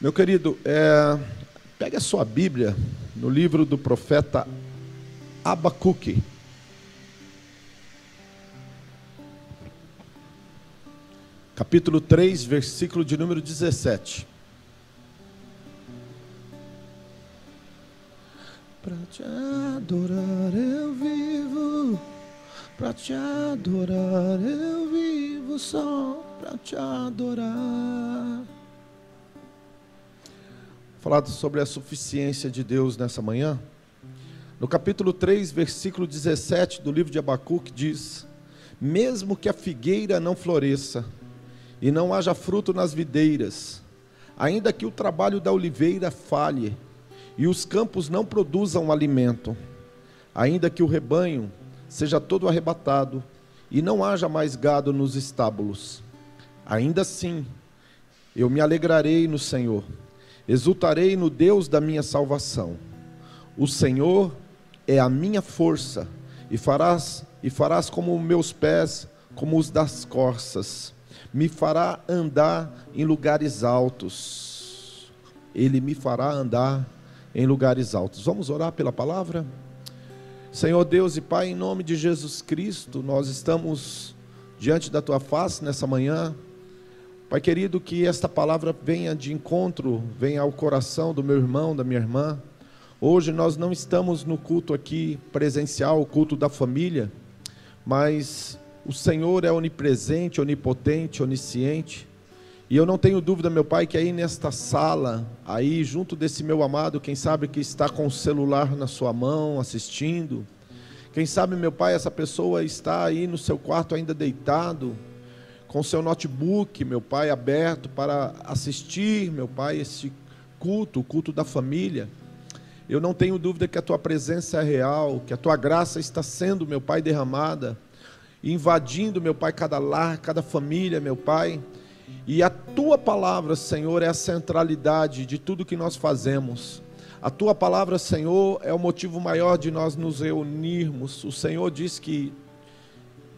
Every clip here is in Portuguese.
Meu querido, é, pegue a sua Bíblia no livro do profeta Abacuque. Capítulo 3, versículo de número 17. Para te adorar eu vivo, para te adorar eu vivo só para te adorar. Falado sobre a suficiência de Deus nessa manhã. No capítulo 3, versículo 17 do livro de Abacuque diz: Mesmo que a figueira não floresça e não haja fruto nas videiras, ainda que o trabalho da oliveira falhe e os campos não produzam alimento, ainda que o rebanho seja todo arrebatado e não haja mais gado nos estábulos. Ainda assim, eu me alegrarei no Senhor, exultarei no Deus da minha salvação. O Senhor é a minha força, e farás e farás como meus pés, como os das corças. Me fará andar em lugares altos. Ele me fará andar em lugares altos. Vamos orar pela palavra? Senhor Deus e Pai, em nome de Jesus Cristo, nós estamos diante da tua face nessa manhã. Pai querido, que esta palavra venha de encontro, venha ao coração do meu irmão, da minha irmã. Hoje nós não estamos no culto aqui presencial, o culto da família, mas o Senhor é onipresente, onipotente, onisciente. E eu não tenho dúvida, meu Pai, que aí nesta sala, aí junto desse meu amado, quem sabe que está com o celular na sua mão, assistindo. Quem sabe, meu Pai, essa pessoa está aí no seu quarto ainda deitado, com seu notebook, meu Pai, aberto para assistir, meu Pai, esse culto, o culto da família. Eu não tenho dúvida que a tua presença é real, que a tua graça está sendo, meu Pai, derramada, invadindo, meu Pai, cada lar, cada família, meu Pai e a tua palavra, Senhor, é a centralidade de tudo que nós fazemos. A tua palavra, Senhor, é o motivo maior de nós nos reunirmos. O Senhor diz que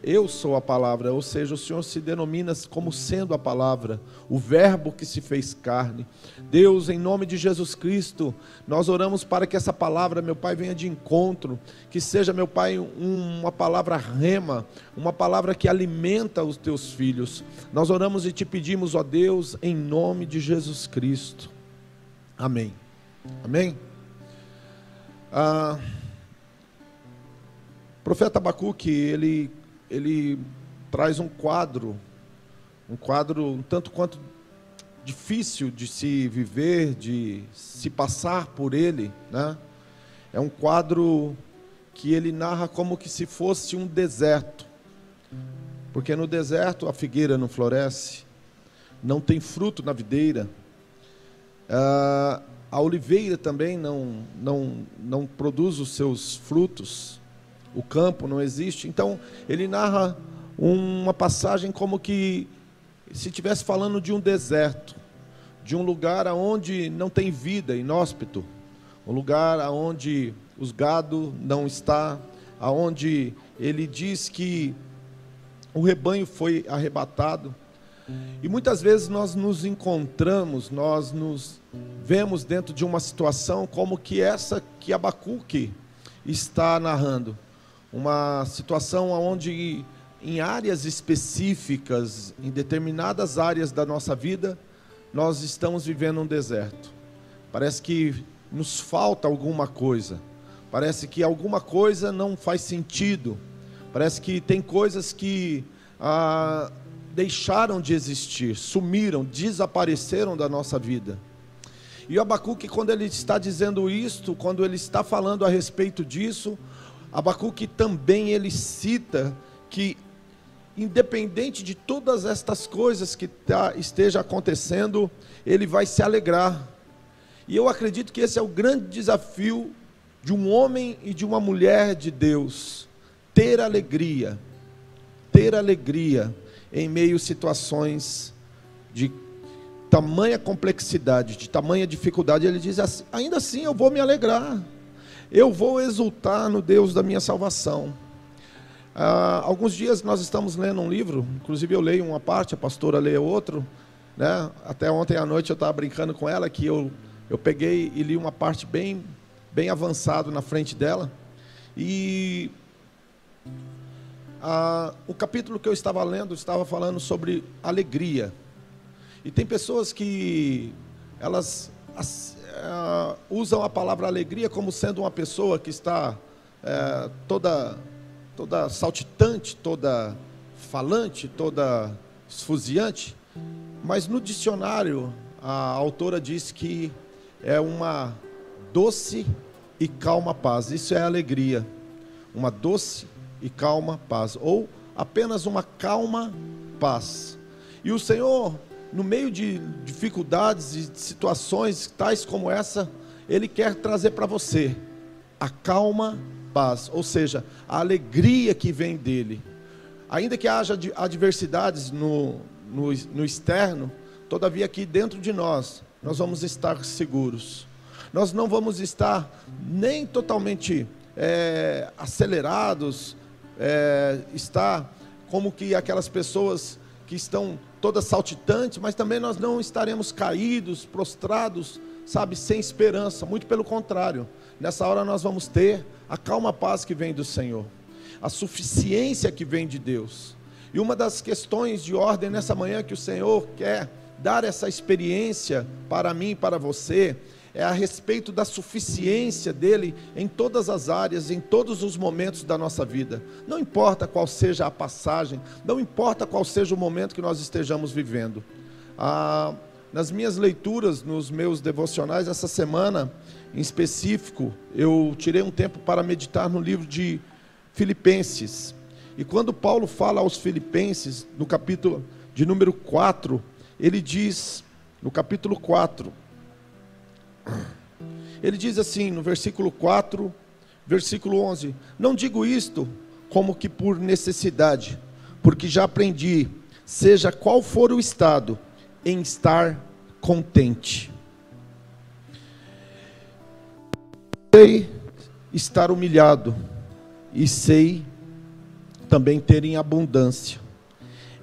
eu sou a palavra, ou seja, o Senhor se denomina como sendo a palavra, o Verbo que se fez carne. Deus, em nome de Jesus Cristo, nós oramos para que essa palavra, meu Pai, venha de encontro, que seja, meu Pai, uma palavra rema, uma palavra que alimenta os teus filhos. Nós oramos e te pedimos, ó Deus, em nome de Jesus Cristo. Amém. Amém. Ah, profeta Abacuque, ele ele traz um quadro, um quadro um tanto quanto difícil de se viver, de se passar por ele, né? É um quadro que ele narra como que se fosse um deserto. Porque no deserto a figueira não floresce, não tem fruto na videira, ah, a oliveira também não, não, não produz os seus frutos o campo não existe. Então, ele narra uma passagem como que se estivesse falando de um deserto, de um lugar onde não tem vida, inóspito, um lugar onde os gado não está, aonde ele diz que o rebanho foi arrebatado. E muitas vezes nós nos encontramos, nós nos vemos dentro de uma situação como que essa que Abacuque está narrando uma situação onde em áreas específicas, em determinadas áreas da nossa vida, nós estamos vivendo um deserto. Parece que nos falta alguma coisa. Parece que alguma coisa não faz sentido. Parece que tem coisas que ah, deixaram de existir, sumiram, desapareceram da nossa vida. E o Abacuque, quando ele está dizendo isto, quando ele está falando a respeito disso, Abacuque também ele cita que independente de todas estas coisas que tá, esteja acontecendo, ele vai se alegrar. E eu acredito que esse é o grande desafio de um homem e de uma mulher de Deus, ter alegria, ter alegria em meio a situações de tamanha complexidade, de tamanha dificuldade. Ele diz assim: ainda assim eu vou me alegrar eu vou exultar no Deus da minha salvação. Ah, alguns dias nós estamos lendo um livro, inclusive eu leio uma parte, a pastora lê outro, Né? Até ontem à noite eu estava brincando com ela que eu, eu peguei e li uma parte bem, bem avançado na frente dela. E a, o capítulo que eu estava lendo estava falando sobre alegria. E tem pessoas que elas as, uh, usam a palavra alegria como sendo uma pessoa que está uh, toda, toda saltitante, toda falante, toda esfuziante. Mas no dicionário, a autora diz que é uma doce e calma paz. Isso é alegria. Uma doce e calma paz. Ou apenas uma calma paz. E o Senhor no meio de dificuldades e situações tais como essa, Ele quer trazer para você a calma paz, ou seja, a alegria que vem dele. Ainda que haja adversidades no, no, no externo, todavia aqui dentro de nós, nós vamos estar seguros. Nós não vamos estar nem totalmente é, acelerados, é, estar como que aquelas pessoas que estão todas saltitantes, mas também nós não estaremos caídos, prostrados, sabe, sem esperança, muito pelo contrário. Nessa hora nós vamos ter a calma paz que vem do Senhor, a suficiência que vem de Deus. E uma das questões de ordem nessa manhã que o Senhor quer dar essa experiência para mim para você é a respeito da suficiência dele em todas as áreas, em todos os momentos da nossa vida. Não importa qual seja a passagem, não importa qual seja o momento que nós estejamos vivendo. Ah, nas minhas leituras, nos meus devocionais, essa semana em específico, eu tirei um tempo para meditar no livro de Filipenses. E quando Paulo fala aos Filipenses, no capítulo de número 4, ele diz, no capítulo 4, ele diz assim no versículo 4, versículo 11: Não digo isto como que por necessidade, porque já aprendi, seja qual for o estado, em estar contente. Sei estar humilhado e sei também ter em abundância.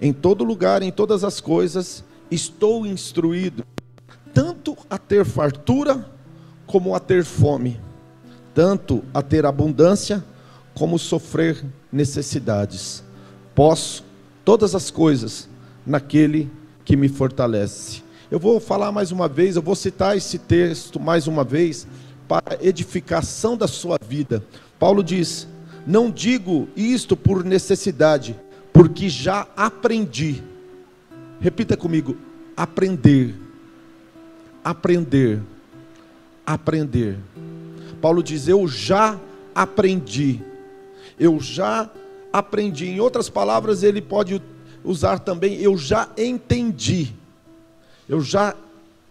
Em todo lugar, em todas as coisas, estou instruído tanto a ter fartura como a ter fome, tanto a ter abundância como sofrer necessidades. Posso todas as coisas naquele que me fortalece. Eu vou falar mais uma vez, eu vou citar esse texto mais uma vez para edificação da sua vida. Paulo diz: Não digo isto por necessidade, porque já aprendi. Repita comigo: aprender aprender. Aprender. Paulo diz: Eu já aprendi. Eu já aprendi. Em outras palavras, ele pode usar também: Eu já entendi. Eu já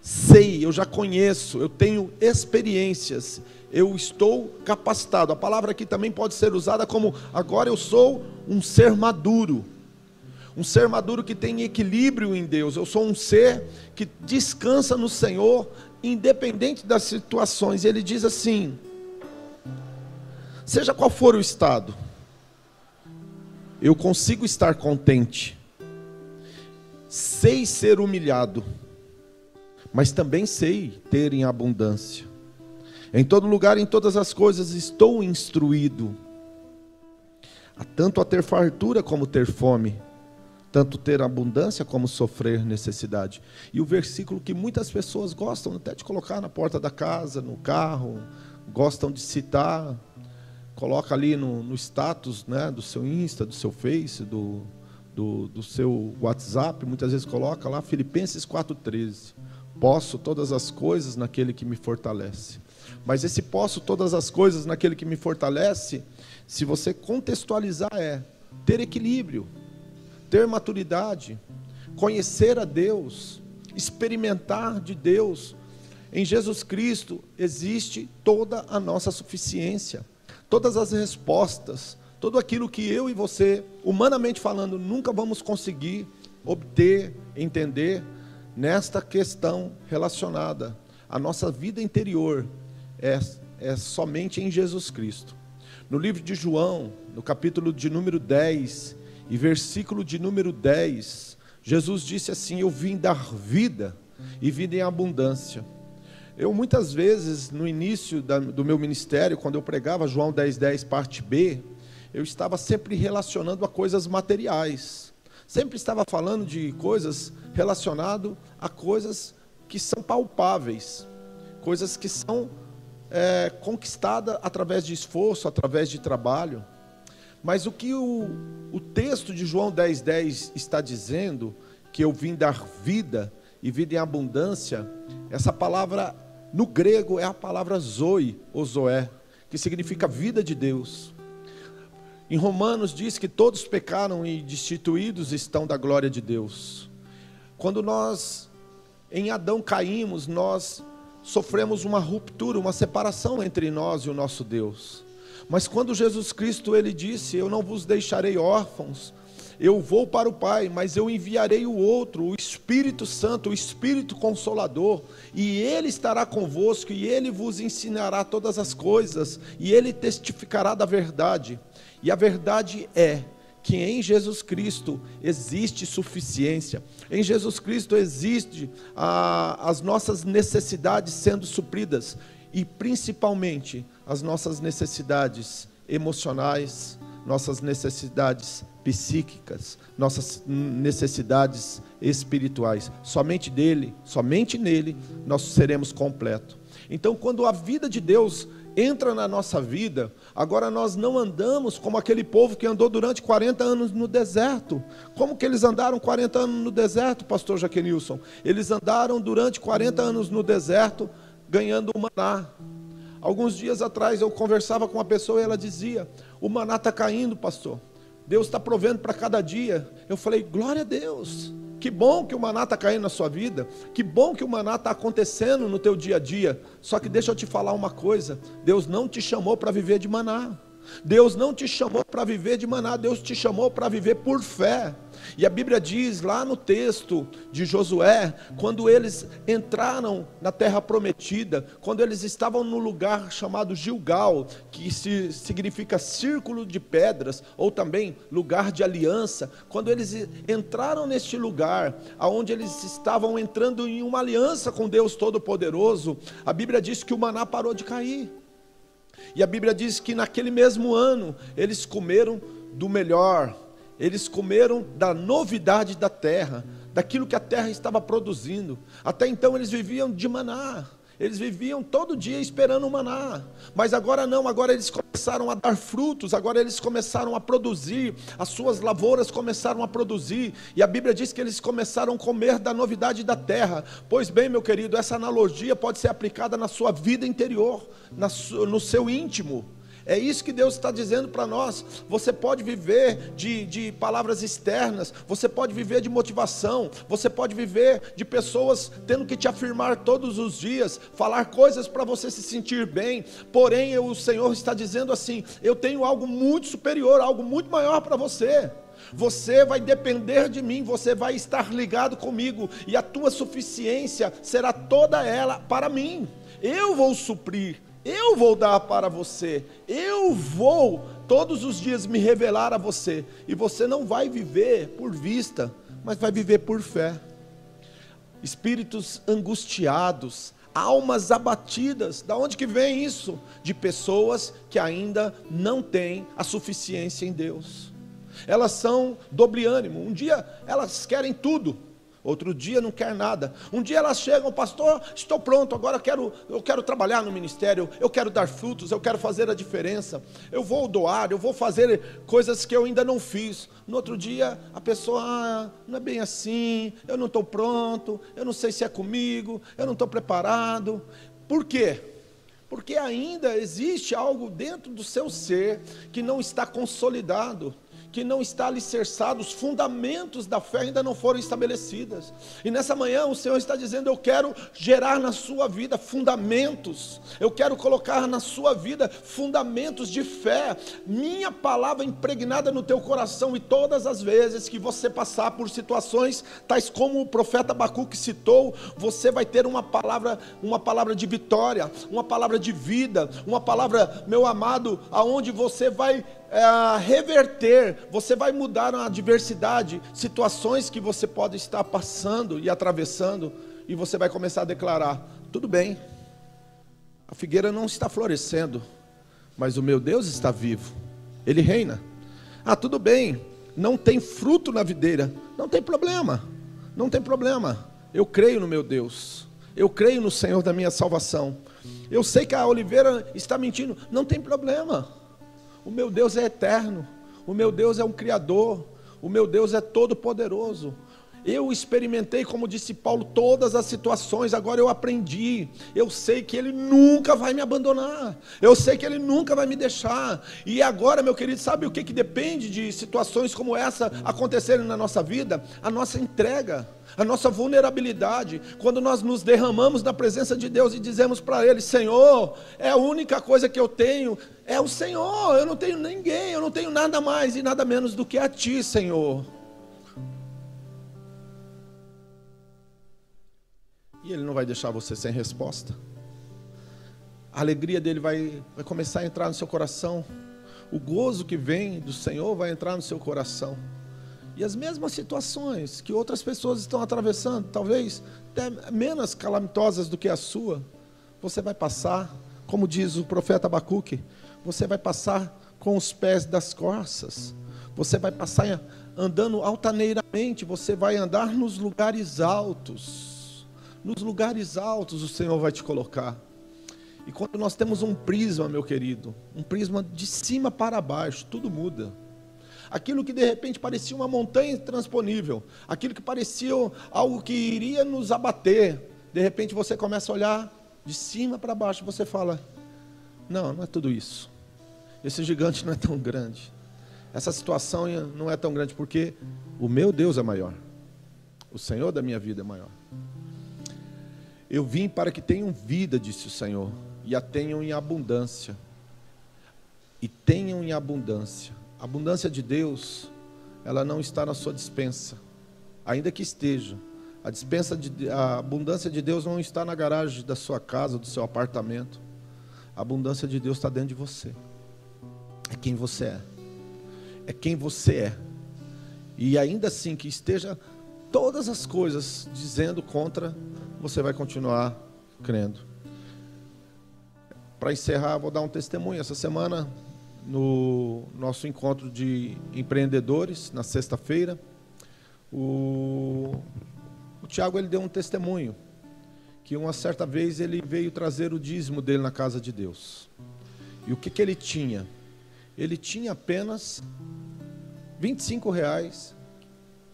sei, eu já conheço, eu tenho experiências, eu estou capacitado. A palavra aqui também pode ser usada como agora eu sou um ser maduro um ser maduro que tem equilíbrio em Deus. Eu sou um ser que descansa no Senhor, independente das situações. Ele diz assim: seja qual for o estado, eu consigo estar contente, sei ser humilhado, mas também sei ter em abundância. Em todo lugar, em todas as coisas, estou instruído, tanto a ter fartura como ter fome tanto ter abundância como sofrer necessidade. E o versículo que muitas pessoas gostam até de colocar na porta da casa, no carro, gostam de citar, coloca ali no, no status né, do seu Insta, do seu Face, do, do, do seu WhatsApp, muitas vezes coloca lá Filipenses 4,13. Posso todas as coisas naquele que me fortalece. Mas esse posso todas as coisas naquele que me fortalece, se você contextualizar, é ter equilíbrio ter maturidade, conhecer a Deus, experimentar de Deus. Em Jesus Cristo existe toda a nossa suficiência, todas as respostas, tudo aquilo que eu e você, humanamente falando, nunca vamos conseguir obter, entender nesta questão relacionada à nossa vida interior, é, é somente em Jesus Cristo. No livro de João, no capítulo de número 10, e versículo de número 10, Jesus disse assim: Eu vim dar vida e vida em abundância. Eu muitas vezes, no início da, do meu ministério, quando eu pregava João 10,10, 10, parte B, eu estava sempre relacionando a coisas materiais. Sempre estava falando de coisas relacionadas a coisas que são palpáveis, coisas que são é, conquistadas através de esforço, através de trabalho. Mas o que o, o texto de João 10,10 10 está dizendo, que eu vim dar vida e vida em abundância, essa palavra no grego é a palavra zoe, ou zoé, que significa vida de Deus. Em Romanos diz que todos pecaram e destituídos estão da glória de Deus. Quando nós em Adão caímos, nós sofremos uma ruptura, uma separação entre nós e o nosso Deus. Mas quando Jesus Cristo ele disse: "Eu não vos deixarei órfãos, eu vou para o Pai, mas eu enviarei o outro, o Espírito Santo, o Espírito Consolador, e ele estará convosco, e ele vos ensinará todas as coisas, e ele testificará da verdade. E a verdade é que em Jesus Cristo existe suficiência, em Jesus Cristo existe a, as nossas necessidades sendo supridas, e principalmente as nossas necessidades emocionais, nossas necessidades psíquicas, nossas necessidades espirituais. Somente dele, somente nele, nós seremos completos. Então, quando a vida de Deus entra na nossa vida, agora nós não andamos como aquele povo que andou durante 40 anos no deserto. Como que eles andaram 40 anos no deserto, pastor Jaquenilson? Eles andaram durante 40 anos no deserto ganhando o maná. Alguns dias atrás eu conversava com uma pessoa e ela dizia: O maná está caindo, pastor. Deus está provendo para cada dia. Eu falei, glória a Deus. Que bom que o maná está caindo na sua vida. Que bom que o maná está acontecendo no teu dia a dia. Só que deixa eu te falar uma coisa: Deus não te chamou para viver de maná. Deus não te chamou para viver de maná, Deus te chamou para viver por fé. E a Bíblia diz lá no texto de Josué, quando eles entraram na terra prometida, quando eles estavam no lugar chamado Gilgal, que significa círculo de pedras, ou também lugar de aliança, quando eles entraram neste lugar, aonde eles estavam entrando em uma aliança com Deus Todo-Poderoso, a Bíblia diz que o maná parou de cair. E a Bíblia diz que naquele mesmo ano eles comeram do melhor, eles comeram da novidade da terra, daquilo que a terra estava produzindo. Até então eles viviam de maná. Eles viviam todo dia esperando o maná, mas agora não, agora eles começaram a dar frutos, agora eles começaram a produzir, as suas lavouras começaram a produzir, e a Bíblia diz que eles começaram a comer da novidade da terra. Pois bem, meu querido, essa analogia pode ser aplicada na sua vida interior, no seu íntimo. É isso que Deus está dizendo para nós. Você pode viver de, de palavras externas, você pode viver de motivação, você pode viver de pessoas tendo que te afirmar todos os dias, falar coisas para você se sentir bem. Porém, o Senhor está dizendo assim: eu tenho algo muito superior, algo muito maior para você. Você vai depender de mim, você vai estar ligado comigo, e a tua suficiência será toda ela para mim. Eu vou suprir eu vou dar para você, eu vou todos os dias me revelar a você, e você não vai viver por vista, mas vai viver por fé. Espíritos angustiados, almas abatidas, da onde que vem isso? De pessoas que ainda não têm a suficiência em Deus. Elas são doble ânimo. Um dia elas querem tudo, Outro dia não quer nada. Um dia elas chegam, pastor, estou pronto, agora eu quero, eu quero trabalhar no ministério, eu quero dar frutos, eu quero fazer a diferença. Eu vou doar, eu vou fazer coisas que eu ainda não fiz. No outro dia a pessoa, ah, não é bem assim, eu não estou pronto, eu não sei se é comigo, eu não estou preparado. Por quê? Porque ainda existe algo dentro do seu ser que não está consolidado que não está alicerçado, os fundamentos da fé ainda não foram estabelecidos. E nessa manhã o Senhor está dizendo: Eu quero gerar na sua vida fundamentos, eu quero colocar na sua vida fundamentos de fé, minha palavra impregnada no teu coração, e todas as vezes que você passar por situações tais como o profeta Abacuque citou, você vai ter uma palavra, uma palavra de vitória, uma palavra de vida, uma palavra, meu amado, aonde você vai é, reverter, você vai mudar a adversidade, situações que você pode estar passando e atravessando, e você vai começar a declarar: tudo bem, a figueira não está florescendo, mas o meu Deus está vivo, ele reina. Ah, tudo bem, não tem fruto na videira, não tem problema, não tem problema, eu creio no meu Deus, eu creio no Senhor da minha salvação. Eu sei que a oliveira está mentindo, não tem problema. O meu Deus é eterno, o meu Deus é um criador, o meu Deus é todo poderoso. Eu experimentei, como disse Paulo, todas as situações, agora eu aprendi. Eu sei que Ele nunca vai me abandonar. Eu sei que Ele nunca vai me deixar. E agora, meu querido, sabe o que, que depende de situações como essa acontecerem na nossa vida? A nossa entrega a nossa vulnerabilidade, quando nós nos derramamos na presença de Deus e dizemos para Ele: Senhor, é a única coisa que eu tenho, é o Senhor, eu não tenho ninguém, eu não tenho nada mais e nada menos do que a Ti, Senhor. E Ele não vai deixar você sem resposta. A alegria dele vai, vai começar a entrar no seu coração. O gozo que vem do Senhor vai entrar no seu coração. E as mesmas situações que outras pessoas estão atravessando, talvez até menos calamitosas do que a sua, você vai passar, como diz o profeta Abacuque, você vai passar com os pés das costas, você vai passar andando altaneiramente, você vai andar nos lugares altos nos lugares altos o Senhor vai te colocar. E quando nós temos um prisma, meu querido, um prisma de cima para baixo, tudo muda. Aquilo que de repente parecia uma montanha intransponível, aquilo que parecia algo que iria nos abater, de repente você começa a olhar de cima para baixo, você fala: Não, não é tudo isso. Esse gigante não é tão grande. Essa situação não é tão grande porque o meu Deus é maior. O Senhor da minha vida é maior. Eu vim para que tenham vida, disse o Senhor, e a tenham em abundância. E tenham em abundância. A abundância de Deus, ela não está na sua dispensa, ainda que esteja. A dispensa de, a abundância de Deus não está na garagem da sua casa, do seu apartamento. A abundância de Deus está dentro de você. É quem você é. É quem você é. E ainda assim que esteja todas as coisas dizendo contra você vai continuar crendo. Para encerrar, vou dar um testemunho. Essa semana, no nosso encontro de empreendedores, na sexta-feira, o, o Tiago ele deu um testemunho que uma certa vez ele veio trazer o dízimo dele na casa de Deus. E o que, que ele tinha? Ele tinha apenas 25 reais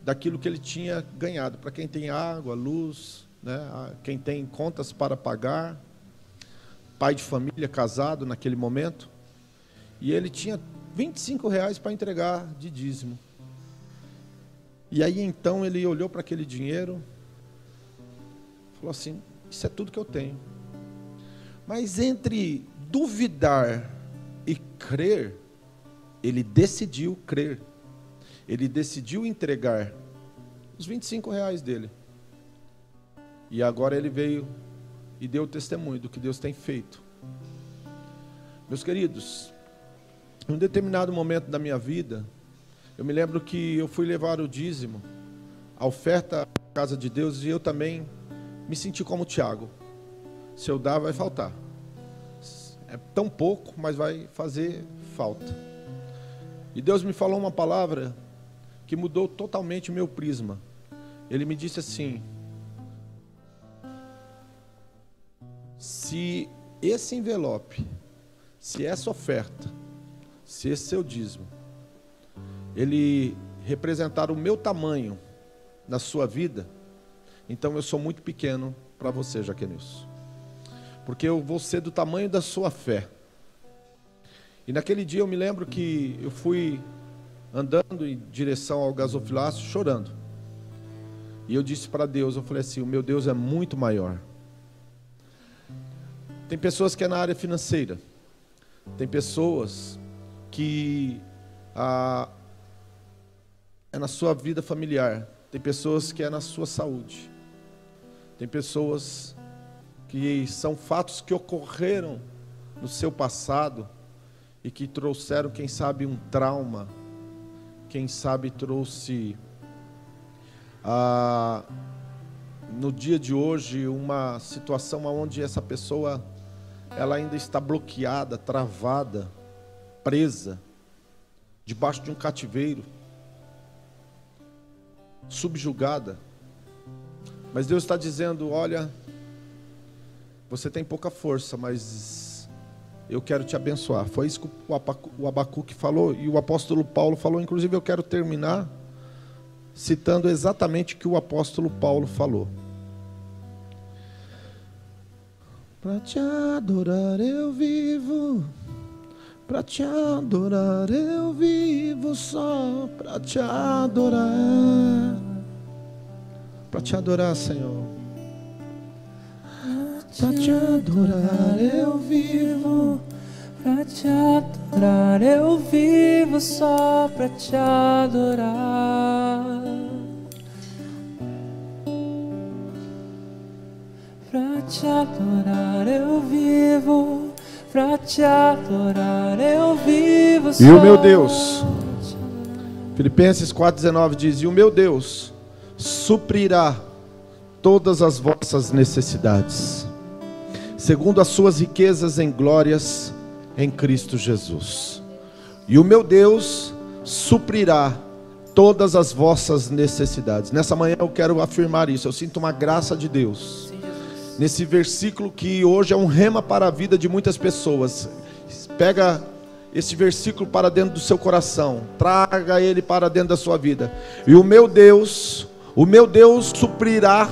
daquilo que ele tinha ganhado. Para quem tem água, luz, né? quem tem contas para pagar, pai de família casado naquele momento, e ele tinha 25 reais para entregar de dízimo. E aí então ele olhou para aquele dinheiro, falou assim: Isso é tudo que eu tenho. Mas entre duvidar e crer, ele decidiu crer. Ele decidiu entregar os 25 reais dele. E agora ele veio e deu testemunho do que Deus tem feito. Meus queridos, em um determinado momento da minha vida, eu me lembro que eu fui levar o dízimo, a oferta à casa de Deus, e eu também me senti como Tiago. Se eu dar, vai faltar. É tão pouco, mas vai fazer falta. E Deus me falou uma palavra que mudou totalmente o meu prisma. Ele me disse assim: se esse envelope, se essa oferta, se esse seu dízimo, ele representar o meu tamanho na sua vida, então eu sou muito pequeno para você, Jaquenilson. Porque eu vou ser do tamanho da sua fé. E naquele dia eu me lembro que eu fui andando em direção ao gasofilácio chorando. E eu disse para Deus, eu falei assim, o meu Deus é muito maior. Tem pessoas que é na área financeira. Tem pessoas que ah, é na sua vida familiar. Tem pessoas que é na sua saúde. Tem pessoas que são fatos que ocorreram no seu passado e que trouxeram, quem sabe, um trauma, quem sabe trouxe ah, no dia de hoje uma situação onde essa pessoa ela ainda está bloqueada, travada, presa, debaixo de um cativeiro, subjugada. Mas Deus está dizendo: olha, você tem pouca força, mas eu quero te abençoar. Foi isso que o Abacuque falou e o apóstolo Paulo falou. Inclusive, eu quero terminar citando exatamente o que o apóstolo Paulo falou. Para te adorar eu vivo, para te adorar eu vivo só para te adorar. Para te adorar, Senhor. Para te adorar eu vivo, para te adorar eu vivo só para te adorar. Te adorar eu vivo, pra te adorar eu vivo. E o meu Deus, Filipenses 4,19 diz: E o meu Deus suprirá todas as vossas necessidades, segundo as suas riquezas em glórias em Cristo Jesus. E o meu Deus suprirá todas as vossas necessidades. Nessa manhã eu quero afirmar isso. Eu sinto uma graça de Deus nesse versículo que hoje é um rema para a vida de muitas pessoas. Pega esse versículo para dentro do seu coração, traga ele para dentro da sua vida. E o meu Deus, o meu Deus suprirá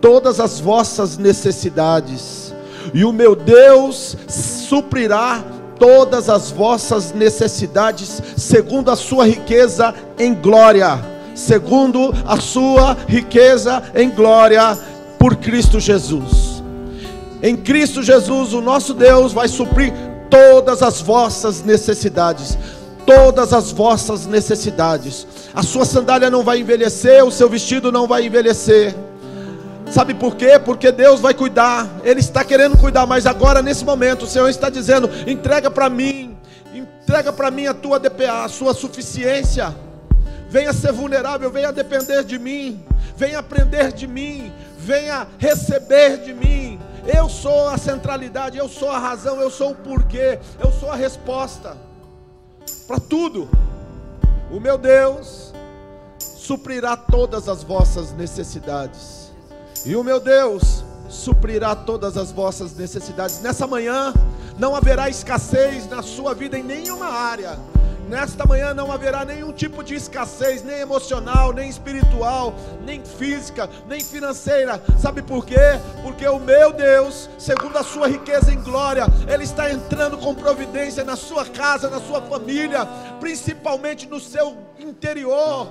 todas as vossas necessidades. E o meu Deus suprirá todas as vossas necessidades segundo a sua riqueza em glória, segundo a sua riqueza em glória por Cristo Jesus. Em Cristo Jesus, o nosso Deus vai suprir todas as vossas necessidades. Todas as vossas necessidades. A sua sandália não vai envelhecer, o seu vestido não vai envelhecer. Sabe por quê? Porque Deus vai cuidar. Ele está querendo cuidar, mas agora nesse momento o Senhor está dizendo: entrega para mim, entrega para mim a tua DPA, a sua suficiência. Venha ser vulnerável, venha depender de mim, venha aprender de mim, venha receber de mim. Eu sou a centralidade, eu sou a razão, eu sou o porquê, eu sou a resposta para tudo. O meu Deus suprirá todas as vossas necessidades, e o meu Deus suprirá todas as vossas necessidades. Nessa manhã não haverá escassez na sua vida em nenhuma área Nesta manhã não haverá nenhum tipo de escassez, nem emocional, nem espiritual, nem física, nem financeira. Sabe por quê? Porque o meu Deus, segundo a sua riqueza em glória, Ele está entrando com providência na sua casa, na sua família, principalmente no seu interior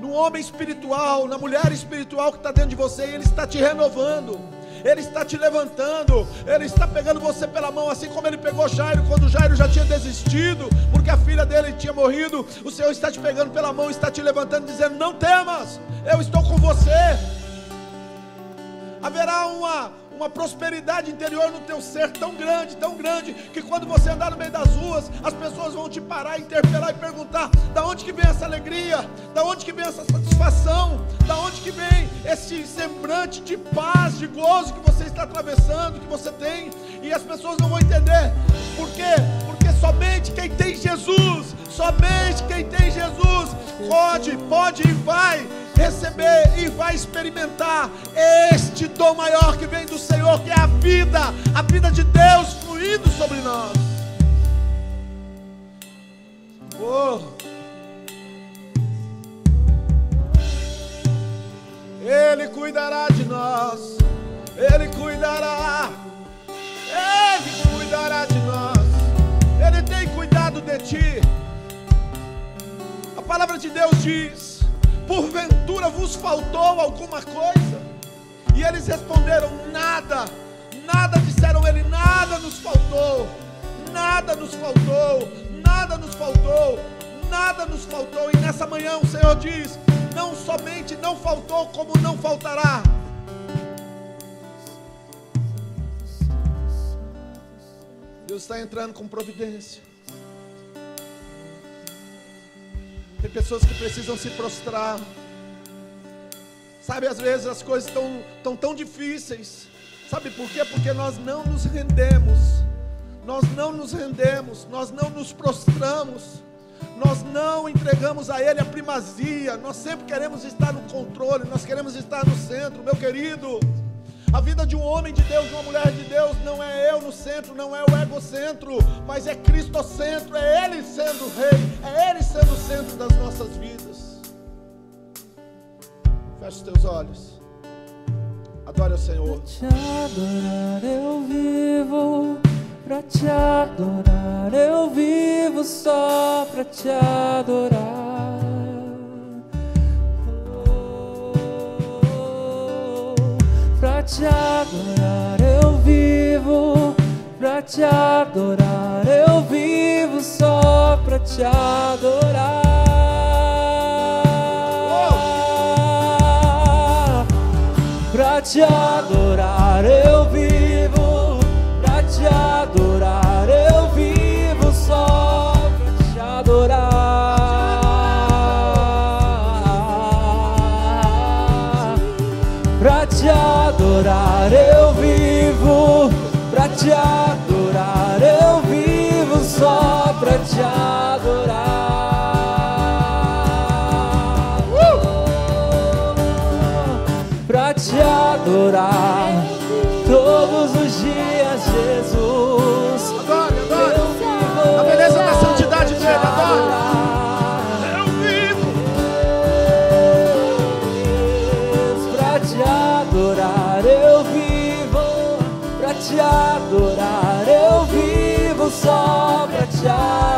no homem espiritual, na mulher espiritual que está dentro de você, Ele está te renovando. Ele está te levantando, Ele está pegando você pela mão, assim como Ele pegou Jairo quando Jairo já tinha desistido, porque a filha dele tinha morrido. O Senhor está te pegando pela mão, está te levantando, dizendo: Não temas, eu estou com você. Haverá uma uma prosperidade interior no teu ser tão grande, tão grande, que quando você andar no meio das ruas, as pessoas vão te parar, interpelar e perguntar: da onde que vem essa alegria? Da onde que vem essa satisfação? Da onde que vem esse semblante de paz, de gozo que você está atravessando, que você tem? E as pessoas não vão entender. Por quê? Porque somente quem tem Jesus, somente quem tem Jesus pode, pode e vai receber e vai experimentar este dom maior que vem do Senhor, que é a vida, a vida de Deus fluindo sobre nós. Oh. Ele cuidará de nós, Ele cuidará, Ele cuidará de nós, Ele tem cuidado de ti. A palavra de Deus diz: Porventura vos faltou alguma coisa? E eles responderam: Nada, nada disseram ele, nada nos faltou, nada nos faltou, nada nos faltou, nada nos faltou. E nessa manhã o Senhor diz: Não somente não faltou, como não faltará. Deus está entrando com providência. Pessoas que precisam se prostrar. Sabe, às vezes as coisas estão tão, tão difíceis. Sabe por quê? Porque nós não nos rendemos. Nós não nos rendemos, nós não nos prostramos. Nós não entregamos a Ele a primazia. Nós sempre queremos estar no controle, nós queremos estar no centro, meu querido. A vida de um homem de Deus, de uma mulher de Deus, não é eu no centro, não é o egocentro, mas é Cristo centro, é Ele sendo Rei, é Ele sendo o centro das nossas vidas. Feche os teus olhos, adore o Senhor. Pra te adorar eu vivo, pra te adorar eu vivo só pra te adorar. Te adorar eu vivo, pra te adorar eu vivo só pra te adorar. Pra te adorar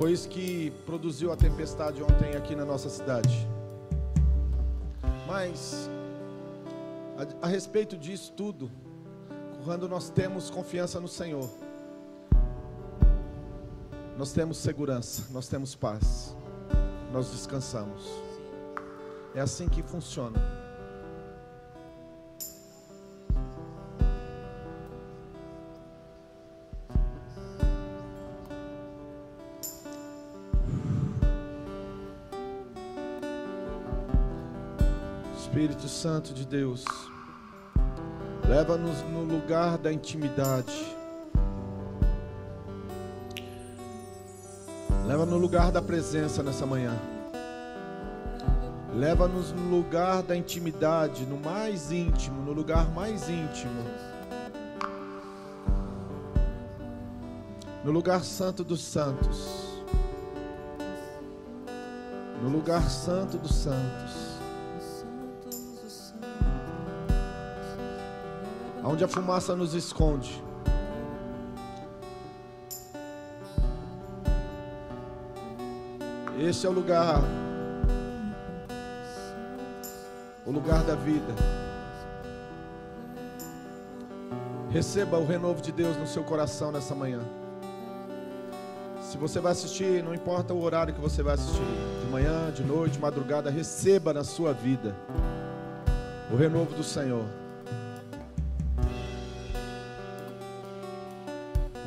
Foi isso que produziu a tempestade ontem aqui na nossa cidade. Mas, a, a respeito disso tudo, quando nós temos confiança no Senhor, nós temos segurança, nós temos paz, nós descansamos. É assim que funciona. Espírito Santo de Deus, leva-nos no lugar da intimidade. Leva no lugar da presença nessa manhã. Leva-nos no lugar da intimidade, no mais íntimo, no lugar mais íntimo. No lugar santo dos santos. No lugar santo dos santos. Onde a fumaça nos esconde. Este é o lugar o lugar da vida. Receba o renovo de Deus no seu coração nessa manhã. Se você vai assistir, não importa o horário que você vai assistir, de manhã, de noite, de madrugada, receba na sua vida o renovo do Senhor.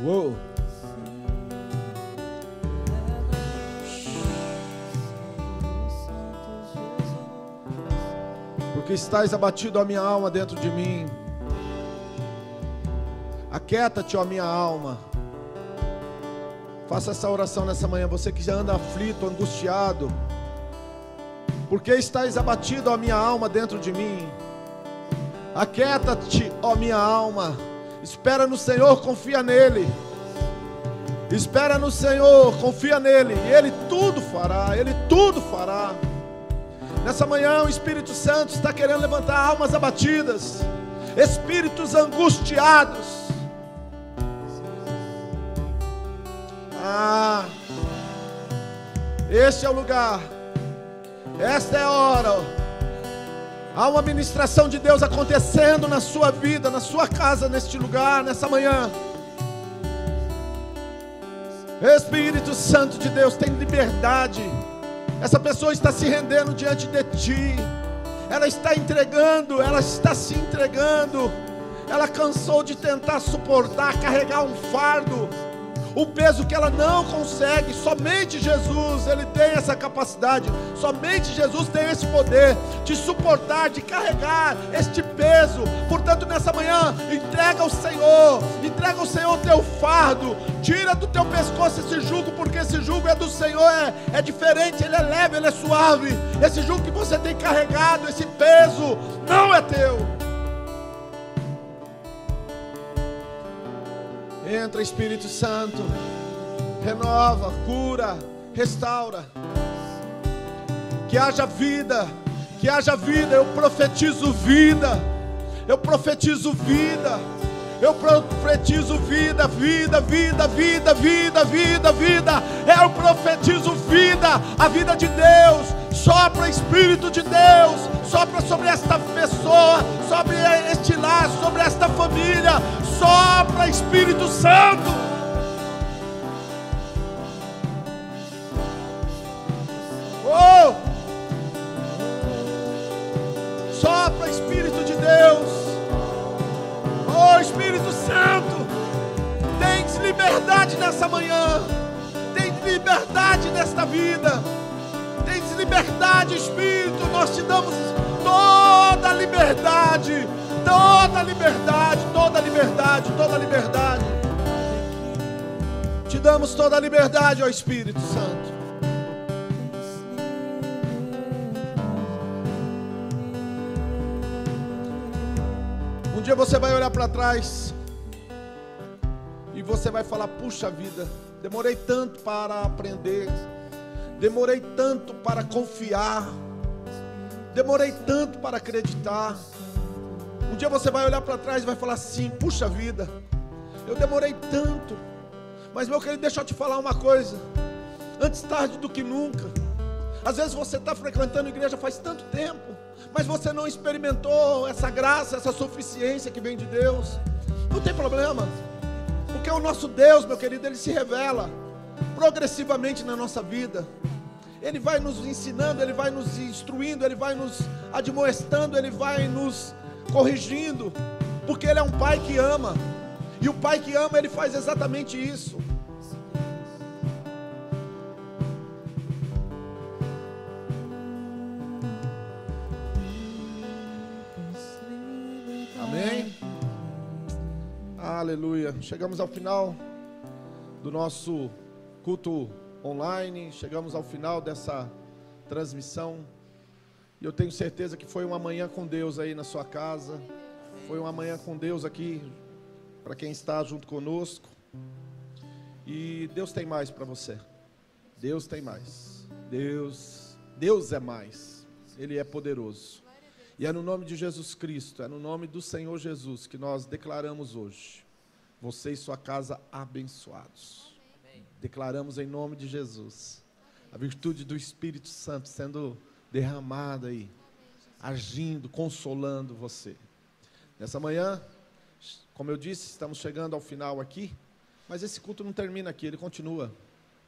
Uou! Porque estás abatido a minha alma dentro de mim. Aquieta-te, ó minha alma. Faça essa oração nessa manhã, você que já anda aflito, angustiado. Porque estás abatido a minha alma dentro de mim. Aquieta-te, ó minha alma. Espera no Senhor, confia nele. Espera no Senhor, confia nele, e ele tudo fará, ele tudo fará. Nessa manhã o Espírito Santo está querendo levantar almas abatidas, espíritos angustiados. Ah, Este é o lugar. Esta é a hora. Há uma ministração de Deus acontecendo na sua vida, na sua casa, neste lugar, nessa manhã. Espírito Santo de Deus tem liberdade. Essa pessoa está se rendendo diante de ti. Ela está entregando, ela está se entregando. Ela cansou de tentar suportar, carregar um fardo o peso que ela não consegue. Somente Jesus, ele tem essa capacidade. Somente Jesus tem esse poder de suportar, de carregar este peso. Portanto, nessa manhã, entrega ao Senhor, entrega ao Senhor o teu fardo. Tira do teu pescoço esse jugo, porque esse jugo é do Senhor, é, é diferente, ele é leve, ele é suave. Esse jugo que você tem carregado, esse peso, não é teu. Entra, Espírito Santo, renova, cura, restaura. Que haja vida, que haja vida. Eu profetizo vida, eu profetizo vida. Eu profetizo vida, vida, vida, vida, vida, vida, vida. Eu profetizo vida, a vida de Deus. Sopra Espírito de Deus, sopra sobre esta pessoa, sobre este lar, sobre esta família. Sopra Espírito Santo. Liberdade nessa manhã, tens liberdade nesta vida, tens liberdade, Espírito, nós te damos toda a liberdade, toda a liberdade, toda a liberdade, toda a liberdade. Te damos toda a liberdade, ó Espírito Santo. Um dia você vai olhar para trás e você vai falar: puxa vida, demorei tanto para aprender, demorei tanto para confiar, demorei tanto para acreditar. Um dia você vai olhar para trás e vai falar assim: puxa vida, eu demorei tanto, mas meu querido, deixa eu te falar uma coisa: antes tarde do que nunca. Às vezes você está frequentando igreja faz tanto tempo, mas você não experimentou essa graça, essa suficiência que vem de Deus. Não tem problema, o nosso Deus, meu querido, ele se revela progressivamente na nossa vida. Ele vai nos ensinando, ele vai nos instruindo, ele vai nos admoestando, ele vai nos corrigindo, porque ele é um pai que ama. E o pai que ama, ele faz exatamente isso. Aleluia. Chegamos ao final do nosso culto online, chegamos ao final dessa transmissão. E eu tenho certeza que foi uma manhã com Deus aí na sua casa. Foi uma manhã com Deus aqui para quem está junto conosco. E Deus tem mais para você. Deus tem mais. Deus, Deus é mais. Ele é poderoso. E é no nome de Jesus Cristo, é no nome do Senhor Jesus que nós declaramos hoje você e sua casa abençoados. Amém. Declaramos em nome de Jesus a virtude do Espírito Santo sendo derramada aí, agindo, consolando você. Nessa manhã, como eu disse, estamos chegando ao final aqui, mas esse culto não termina aqui, ele continua.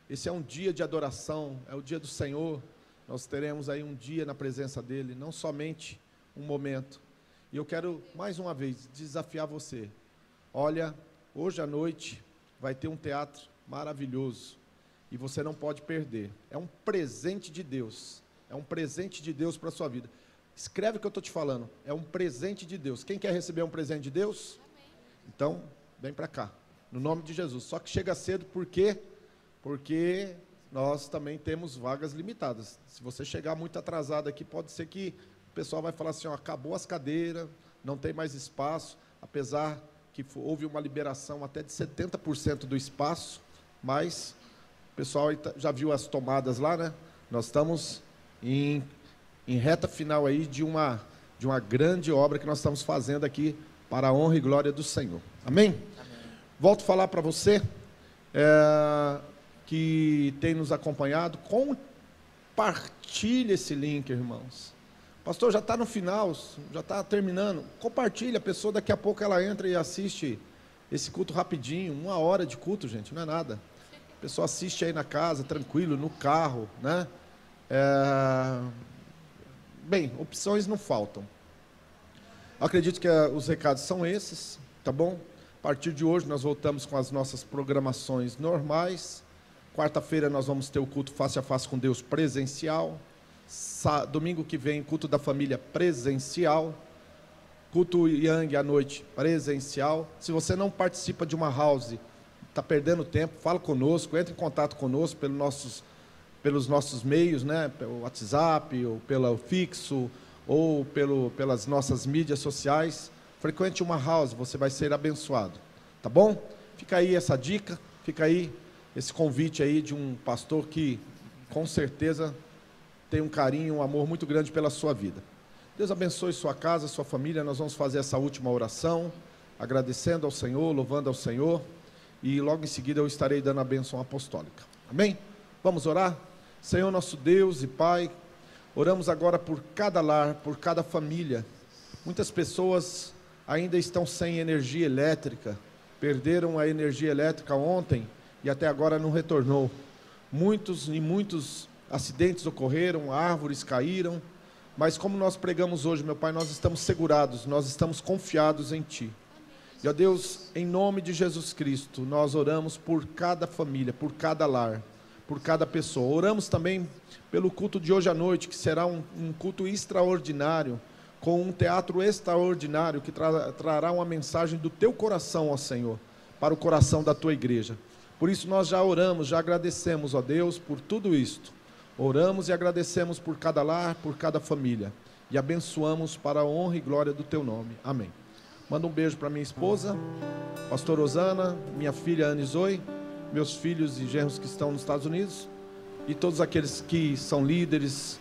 Esse é um dia de adoração, é o dia do Senhor. Nós teremos aí um dia na presença dele, não somente um momento. E eu quero mais uma vez desafiar você. Olha Hoje à noite vai ter um teatro maravilhoso e você não pode perder. É um presente de Deus. É um presente de Deus para a sua vida. Escreve o que eu estou te falando. É um presente de Deus. Quem quer receber um presente de Deus? Então, vem para cá. No nome de Jesus. Só que chega cedo, por quê? Porque nós também temos vagas limitadas. Se você chegar muito atrasado aqui, pode ser que o pessoal vai falar assim: ó, acabou as cadeiras, não tem mais espaço. Apesar que houve uma liberação até de 70% do espaço, mas o pessoal tá, já viu as tomadas lá, né? Nós estamos em, em reta final aí de uma, de uma grande obra que nós estamos fazendo aqui para a honra e glória do Senhor. Amém? Amém. Volto a falar para você é, que tem nos acompanhado, Compartilhe esse link, irmãos. Pastor, já está no final, já está terminando. Compartilhe, a pessoa daqui a pouco ela entra e assiste esse culto rapidinho, uma hora de culto, gente, não é nada. A pessoa assiste aí na casa, tranquilo, no carro, né? É... Bem, opções não faltam. Acredito que uh, os recados são esses, tá bom? A partir de hoje nós voltamos com as nossas programações normais. Quarta-feira nós vamos ter o culto face a face com Deus presencial. Domingo que vem, culto da família presencial. Culto Yang à noite presencial. Se você não participa de uma house, está perdendo tempo, fala conosco, entre em contato conosco pelos nossos, pelos nossos meios, né? pelo WhatsApp, ou pelo fixo, ou pelo, pelas nossas mídias sociais. Frequente uma house, você vai ser abençoado. Tá bom? Fica aí essa dica, fica aí esse convite aí de um pastor que com certeza tem um carinho, um amor muito grande pela sua vida. Deus abençoe sua casa, sua família. Nós vamos fazer essa última oração, agradecendo ao Senhor, louvando ao Senhor, e logo em seguida eu estarei dando a bênção apostólica. Amém? Vamos orar? Senhor nosso Deus e Pai, oramos agora por cada lar, por cada família. Muitas pessoas ainda estão sem energia elétrica, perderam a energia elétrica ontem e até agora não retornou. Muitos e muitos acidentes ocorreram, árvores caíram, mas como nós pregamos hoje, meu Pai, nós estamos segurados, nós estamos confiados em Ti. E ó Deus, em nome de Jesus Cristo, nós oramos por cada família, por cada lar, por cada pessoa. Oramos também pelo culto de hoje à noite, que será um, um culto extraordinário, com um teatro extraordinário que tra trará uma mensagem do Teu coração, ó Senhor, para o coração da Tua igreja. Por isso nós já oramos, já agradecemos, ó Deus, por tudo isto. Oramos e agradecemos por cada lar, por cada família. E abençoamos para a honra e glória do teu nome. Amém. Manda um beijo para minha esposa, pastor Osana, minha filha Anne Zoe, meus filhos e genros que estão nos Estados Unidos e todos aqueles que são líderes,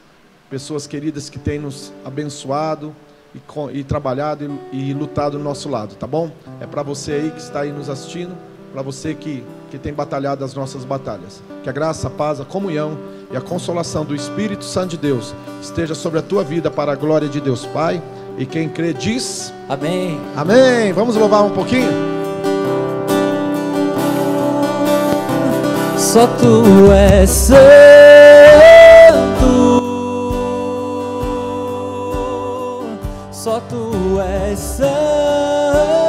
pessoas queridas que têm nos abençoado e, e trabalhado e, e lutado do nosso lado, tá bom? É para você aí que está aí nos assistindo para você que, que tem batalhado as nossas batalhas. Que a graça, a paz, a comunhão e a consolação do Espírito Santo de Deus esteja sobre a tua vida para a glória de Deus Pai. E quem crê diz: Amém. Amém. Vamos louvar um pouquinho? Só tu és santo. Só tu és santo.